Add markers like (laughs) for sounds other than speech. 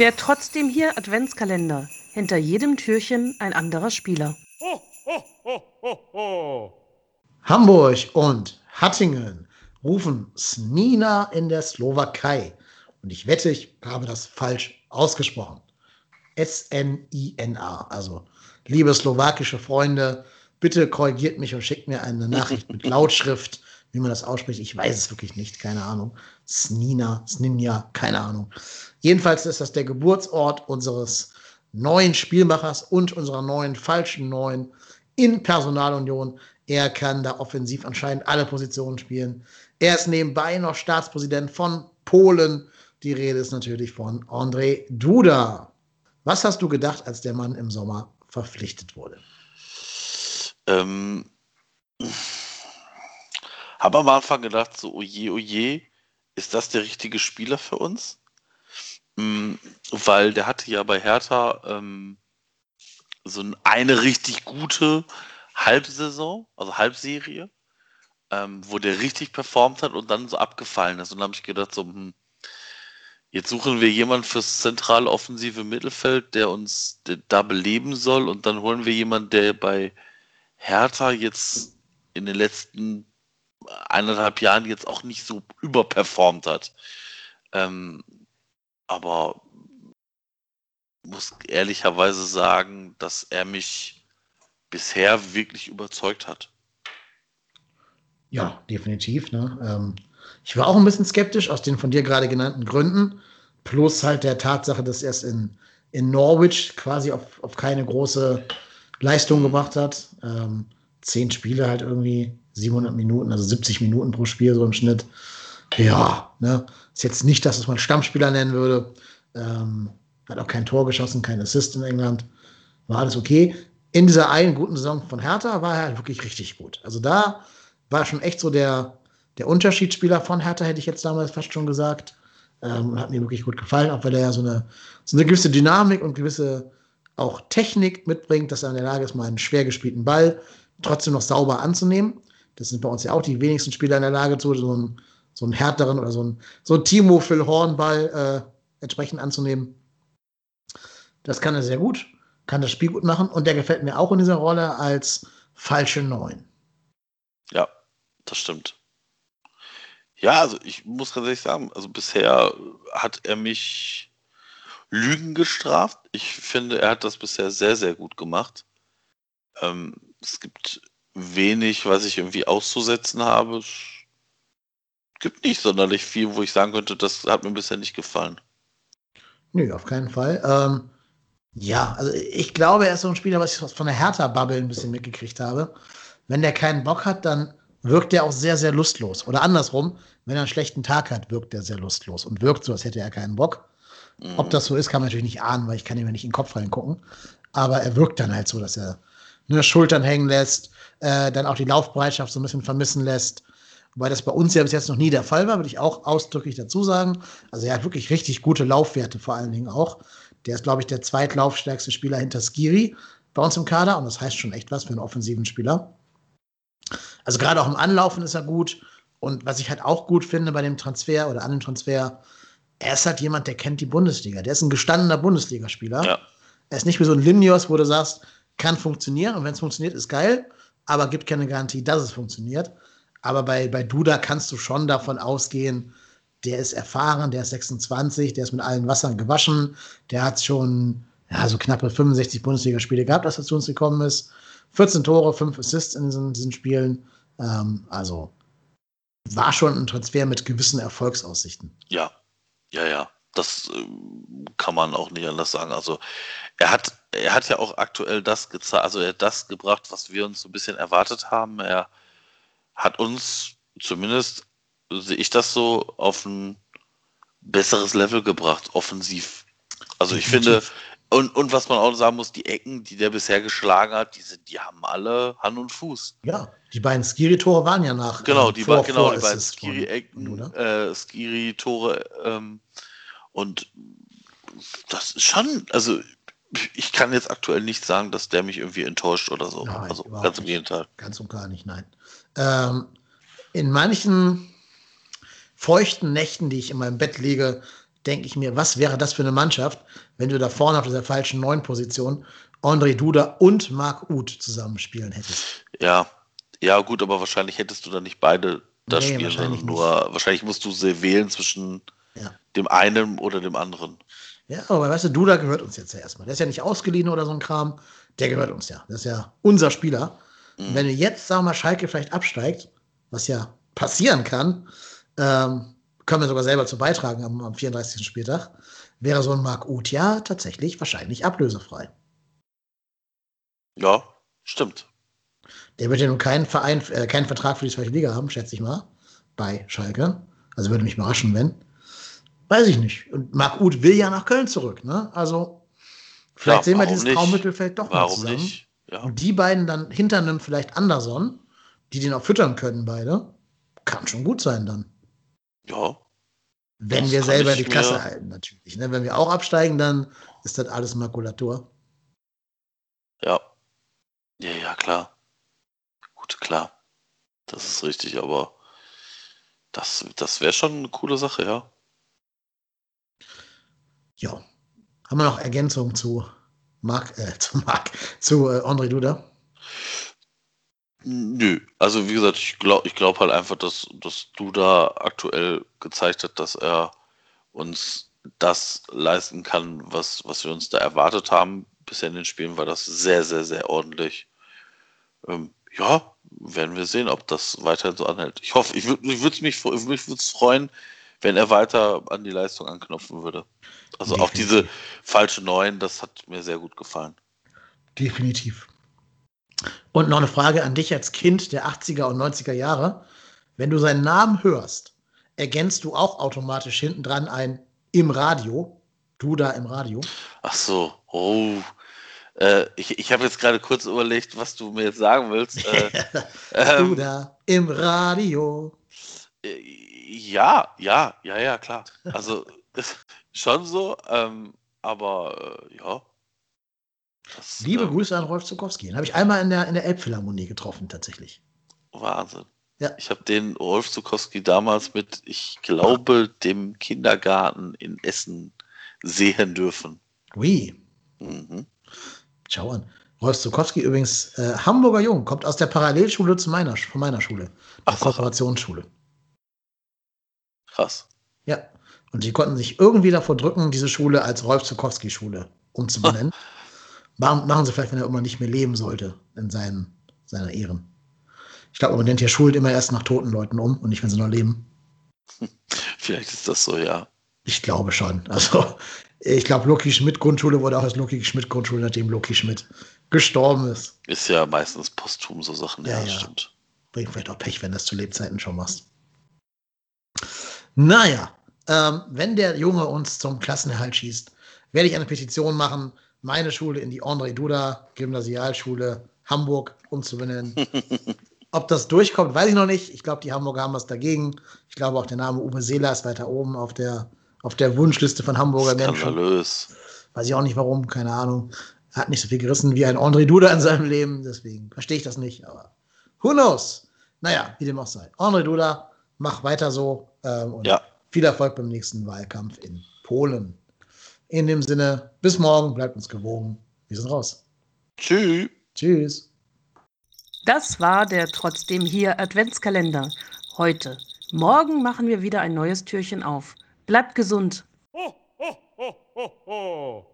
Wer trotzdem hier Adventskalender. Hinter jedem Türchen ein anderer Spieler. Ho, ho, ho, ho, ho. Hamburg und Hattingen rufen Snina in der Slowakei. Und ich wette, ich habe das falsch ausgesprochen. S-N-I-N-A. Also, liebe slowakische Freunde, bitte korrigiert mich und schickt mir eine Nachricht mit (laughs) Lautschrift, wie man das ausspricht. Ich weiß es wirklich nicht, keine Ahnung. Snina, Sninja, keine Ahnung. Jedenfalls ist das der Geburtsort unseres neuen Spielmachers und unserer neuen falschen neuen in Personalunion. Er kann da offensiv anscheinend alle Positionen spielen. Er ist nebenbei noch Staatspräsident von Polen. Die Rede ist natürlich von André Duda. Was hast du gedacht, als der Mann im Sommer verpflichtet wurde? Ähm, habe am Anfang gedacht, so, oje, oje, ist das der richtige Spieler für uns? Mm, weil der hatte ja bei Hertha ähm, so eine richtig gute Halbsaison, also Halbserie, ähm, wo der richtig performt hat und dann so abgefallen ist. Und dann habe ich gedacht, so, hm, jetzt suchen wir jemanden fürs zentrale offensive Mittelfeld, der uns da beleben soll. Und dann holen wir jemanden, der bei Hertha jetzt in den letzten eineinhalb Jahren jetzt auch nicht so überperformt hat. Ähm, aber muss ehrlicherweise sagen, dass er mich bisher wirklich überzeugt hat. Ja, definitiv. Ne? Ähm, ich war auch ein bisschen skeptisch aus den von dir gerade genannten Gründen, plus halt der Tatsache, dass er es in, in Norwich quasi auf, auf keine große Leistung gebracht hat. Ähm, zehn Spiele halt irgendwie, 700 Minuten, also 70 Minuten pro Spiel so im Schnitt. Ja, ne? ist jetzt nicht, dass es man Stammspieler nennen würde. Ähm, hat auch kein Tor geschossen, kein Assist in England. War alles okay. In dieser einen guten Saison von Hertha war er halt wirklich richtig gut. Also da war schon echt so der, der Unterschiedsspieler von Hertha, hätte ich jetzt damals fast schon gesagt. Ähm, hat mir wirklich gut gefallen, auch weil er ja so eine, so eine gewisse Dynamik und gewisse auch Technik mitbringt, dass er in der Lage ist, mal einen schwer gespielten Ball trotzdem noch sauber anzunehmen. Das sind bei uns ja auch die wenigsten Spieler in der Lage zu, so einen, so einen härteren oder so einen, so einen Timo Phil Hornball äh, entsprechend anzunehmen. Das kann er sehr gut, kann das Spiel gut machen und der gefällt mir auch in dieser Rolle als falsche Neun. Ja, das stimmt. Ja, also ich muss ganz ehrlich sagen, also bisher hat er mich Lügen gestraft. Ich finde, er hat das bisher sehr, sehr gut gemacht. Ähm, es gibt wenig, was ich irgendwie auszusetzen habe. Es gibt nicht sonderlich viel, wo ich sagen könnte, das hat mir bisher nicht gefallen. Nö, auf keinen Fall. Ähm, ja, also ich glaube, er ist so ein Spieler, was ich von der Hertha-Bubble ein bisschen mitgekriegt habe. Wenn der keinen Bock hat, dann wirkt er auch sehr, sehr lustlos. Oder andersrum, wenn er einen schlechten Tag hat, wirkt er sehr lustlos und wirkt so, als hätte er keinen Bock. Mhm. Ob das so ist, kann man natürlich nicht ahnen, weil ich kann ihm ja nicht in den Kopf reingucken. Aber er wirkt dann halt so, dass er ne, Schultern hängen lässt, äh, dann auch die Laufbereitschaft so ein bisschen vermissen lässt. Wobei das bei uns ja bis jetzt noch nie der Fall war, würde ich auch ausdrücklich dazu sagen. Also er hat wirklich richtig gute Laufwerte vor allen Dingen auch. Der ist, glaube ich, der zweitlaufstärkste Spieler hinter Skiri bei uns im Kader und das heißt schon echt was für einen offensiven Spieler. Also gerade auch im Anlaufen ist er gut. Und was ich halt auch gut finde bei dem Transfer oder an dem Transfer, er ist halt jemand, der kennt die Bundesliga. Der ist ein gestandener Bundesligaspieler. Ja. Er ist nicht wie so ein Limnios, wo du sagst, kann funktionieren und wenn es funktioniert, ist geil, aber gibt keine Garantie, dass es funktioniert. Aber bei, bei Duda kannst du schon davon ausgehen, der ist erfahren, der ist 26, der ist mit allen Wassern gewaschen, der hat schon ja, so knappe 65 Bundesligaspiele gehabt, als er zu uns gekommen ist. 14 Tore, 5 Assists in diesen, diesen Spielen. Ähm, also war schon ein Transfer mit gewissen Erfolgsaussichten. Ja, ja, ja. Das äh, kann man auch nicht anders sagen. Also er hat, er hat ja auch aktuell das gezeigt, also er hat das gebracht, was wir uns so ein bisschen erwartet haben. Er hat uns zumindest sehe ich das so auf ein besseres Level gebracht, offensiv. Also ich finde, und, und was man auch sagen muss, die Ecken, die der bisher geschlagen hat, die, sind, die haben alle Hand und Fuß. Ja, die beiden Skiri-Tore waren ja nach. Genau, die, vor, genau, die beiden Skiri-Ecken, äh, Skiri-Tore. Ähm, und das ist schon, also ich kann jetzt aktuell nicht sagen, dass der mich irgendwie enttäuscht oder so. Nein, also ganz im Gegenteil. Ganz und gar nicht, nein. Ähm, in manchen feuchten Nächten, die ich in meinem Bett liege, denke ich mir, was wäre das für eine Mannschaft, wenn du da vorne auf dieser falschen neuen Position André Duda und Marc Uth zusammenspielen hättest? Ja, ja, gut, aber wahrscheinlich hättest du dann nicht beide da Nee, spielen, sondern nur, wahrscheinlich musst du sie wählen zwischen Ja. dem einen oder dem anderen. Ja, aber weißt du, Duda gehört uns jetzt ja erstmal. Der ist ja nicht ausgeliehen oder so ein Kram. Der gehört uns ja. Das ist ja unser Spieler. Und wenn jetzt, sagen wir mal, Schalke vielleicht absteigt, was ja passieren kann, ähm, können wir sogar selber zu beitragen am, am 34. Spieltag, wäre so ein Marc Uth ja tatsächlich wahrscheinlich ablösefrei. Ja, stimmt. Der wird ja nun keinen Verein, äh, keinen Vertrag für die zweite Liga haben, schätze ich mal, bei Schalke. Also würde mich überraschen, wenn. Weiß ich nicht. Und Marc Uth will ja nach Köln zurück, ne? Also vielleicht Ja, sehen wir dieses nicht? Traummittelfeld doch mal Warum zusammen. nicht? Ja. Und die beiden dann hinter einem vielleicht Anderson, die den auch füttern können, beide, kann schon gut sein dann. ja. Wenn Das wir selber die Klasse mir- halten, natürlich. Ne? Wenn wir auch absteigen, dann ist das alles Makulatur. Ja. Ja, ja, klar. Gut, klar. Das ist richtig, aber das, das wäre schon eine coole Sache, ja. Ja. Haben wir noch Ergänzungen zu Marc, äh, (laughs) zu Marc, zu äh, André Duda? Nö, also wie gesagt, ich glaube ich glaub halt einfach, dass, dass du da aktuell gezeigt hast, dass er uns das leisten kann, was, was wir uns da erwartet haben. Bisher in den Spielen war das sehr, sehr, sehr ordentlich. Ähm, ja, werden wir sehen, ob das weiterhin so anhält. Ich hoffe, ich würde ich würd's mich, mich freuen, wenn er weiter an die Leistung anknüpfen würde. Also auch diese falsche Neun, das hat mir sehr gut gefallen. Definitiv. Und noch eine Frage an dich als Kind der 80er und 90er Jahre. Wenn du seinen Namen hörst, ergänzt du auch automatisch hinten dran ein im Radio, du da im Radio. Ach so, oh. Äh, ich ich habe jetzt gerade kurz überlegt, was du mir jetzt sagen willst. Äh, (laughs) Du ähm, da im Radio. äh, ja, ja, ja, ja, klar. Also (laughs) schon so, ähm, aber äh, ja. Das, Liebe ähm, Grüße an Rolf Zukowski. Den habe ich einmal in der, in der Elbphilharmonie getroffen, tatsächlich. Wahnsinn. Ja. Ich habe den Rolf Zukowski damals mit, ich glaube, dem Kindergarten in Essen sehen dürfen. Ui, Mhm. schau an. Rolf Zukowski übrigens äh, Hamburger Jung, kommt aus der Parallelschule zu meiner, von meiner Schule. Der Ach. (laughs) Kooperationsschule. Krass. Ja. Und die konnten sich irgendwie davor drücken, diese Schule als Rolf Zukowski-Schule umzubenennen. (laughs) machen, machen sie vielleicht, wenn er irgendwann nicht mehr leben sollte, in seinen, seiner Ehren. Ich glaube, man nennt ja Schulen immer erst nach toten Leuten um und nicht, wenn sie noch leben. (laughs) Vielleicht ist das so, ja. Ich glaube schon. Also, ich glaube, Loki Schmidt Grundschule wurde auch als Loki Schmidt Grundschule, nachdem Loki Schmidt gestorben ist. Ist ja meistens posthum so Sachen, ja, Ja, ja. stimmt. Bringt vielleicht auch Pech, wenn du das zu Lebzeiten schon machst. Naja, ähm, wenn der Junge uns zum Klassenerhalt schießt, werde ich eine Petition machen, meine Schule in die André Duda Gymnasialschule Hamburg umzubenennen. (laughs) Ob das durchkommt, weiß ich noch nicht. Ich glaube, die Hamburger haben was dagegen. Ich glaube auch der Name Uwe Seeler ist weiter oben auf der, auf der Wunschliste von Hamburger Menschen. Skandalös. Weiß ich auch nicht warum, keine Ahnung. Hat nicht so viel gerissen wie ein André Duda in seinem Leben, deswegen verstehe ich das nicht, aber who knows? Naja, wie dem auch sei. André Duda, mach weiter so ähm, und Ja. viel Erfolg beim nächsten Wahlkampf in Polen. In dem Sinne, bis morgen, bleibt uns gewogen. Wir sind raus. Tschüss. Tschüss. Das war der Trotzdem hier Adventskalender. Heute. Morgen machen wir wieder ein neues Türchen auf. Bleibt gesund. Ho, ho, ho, ho, ho.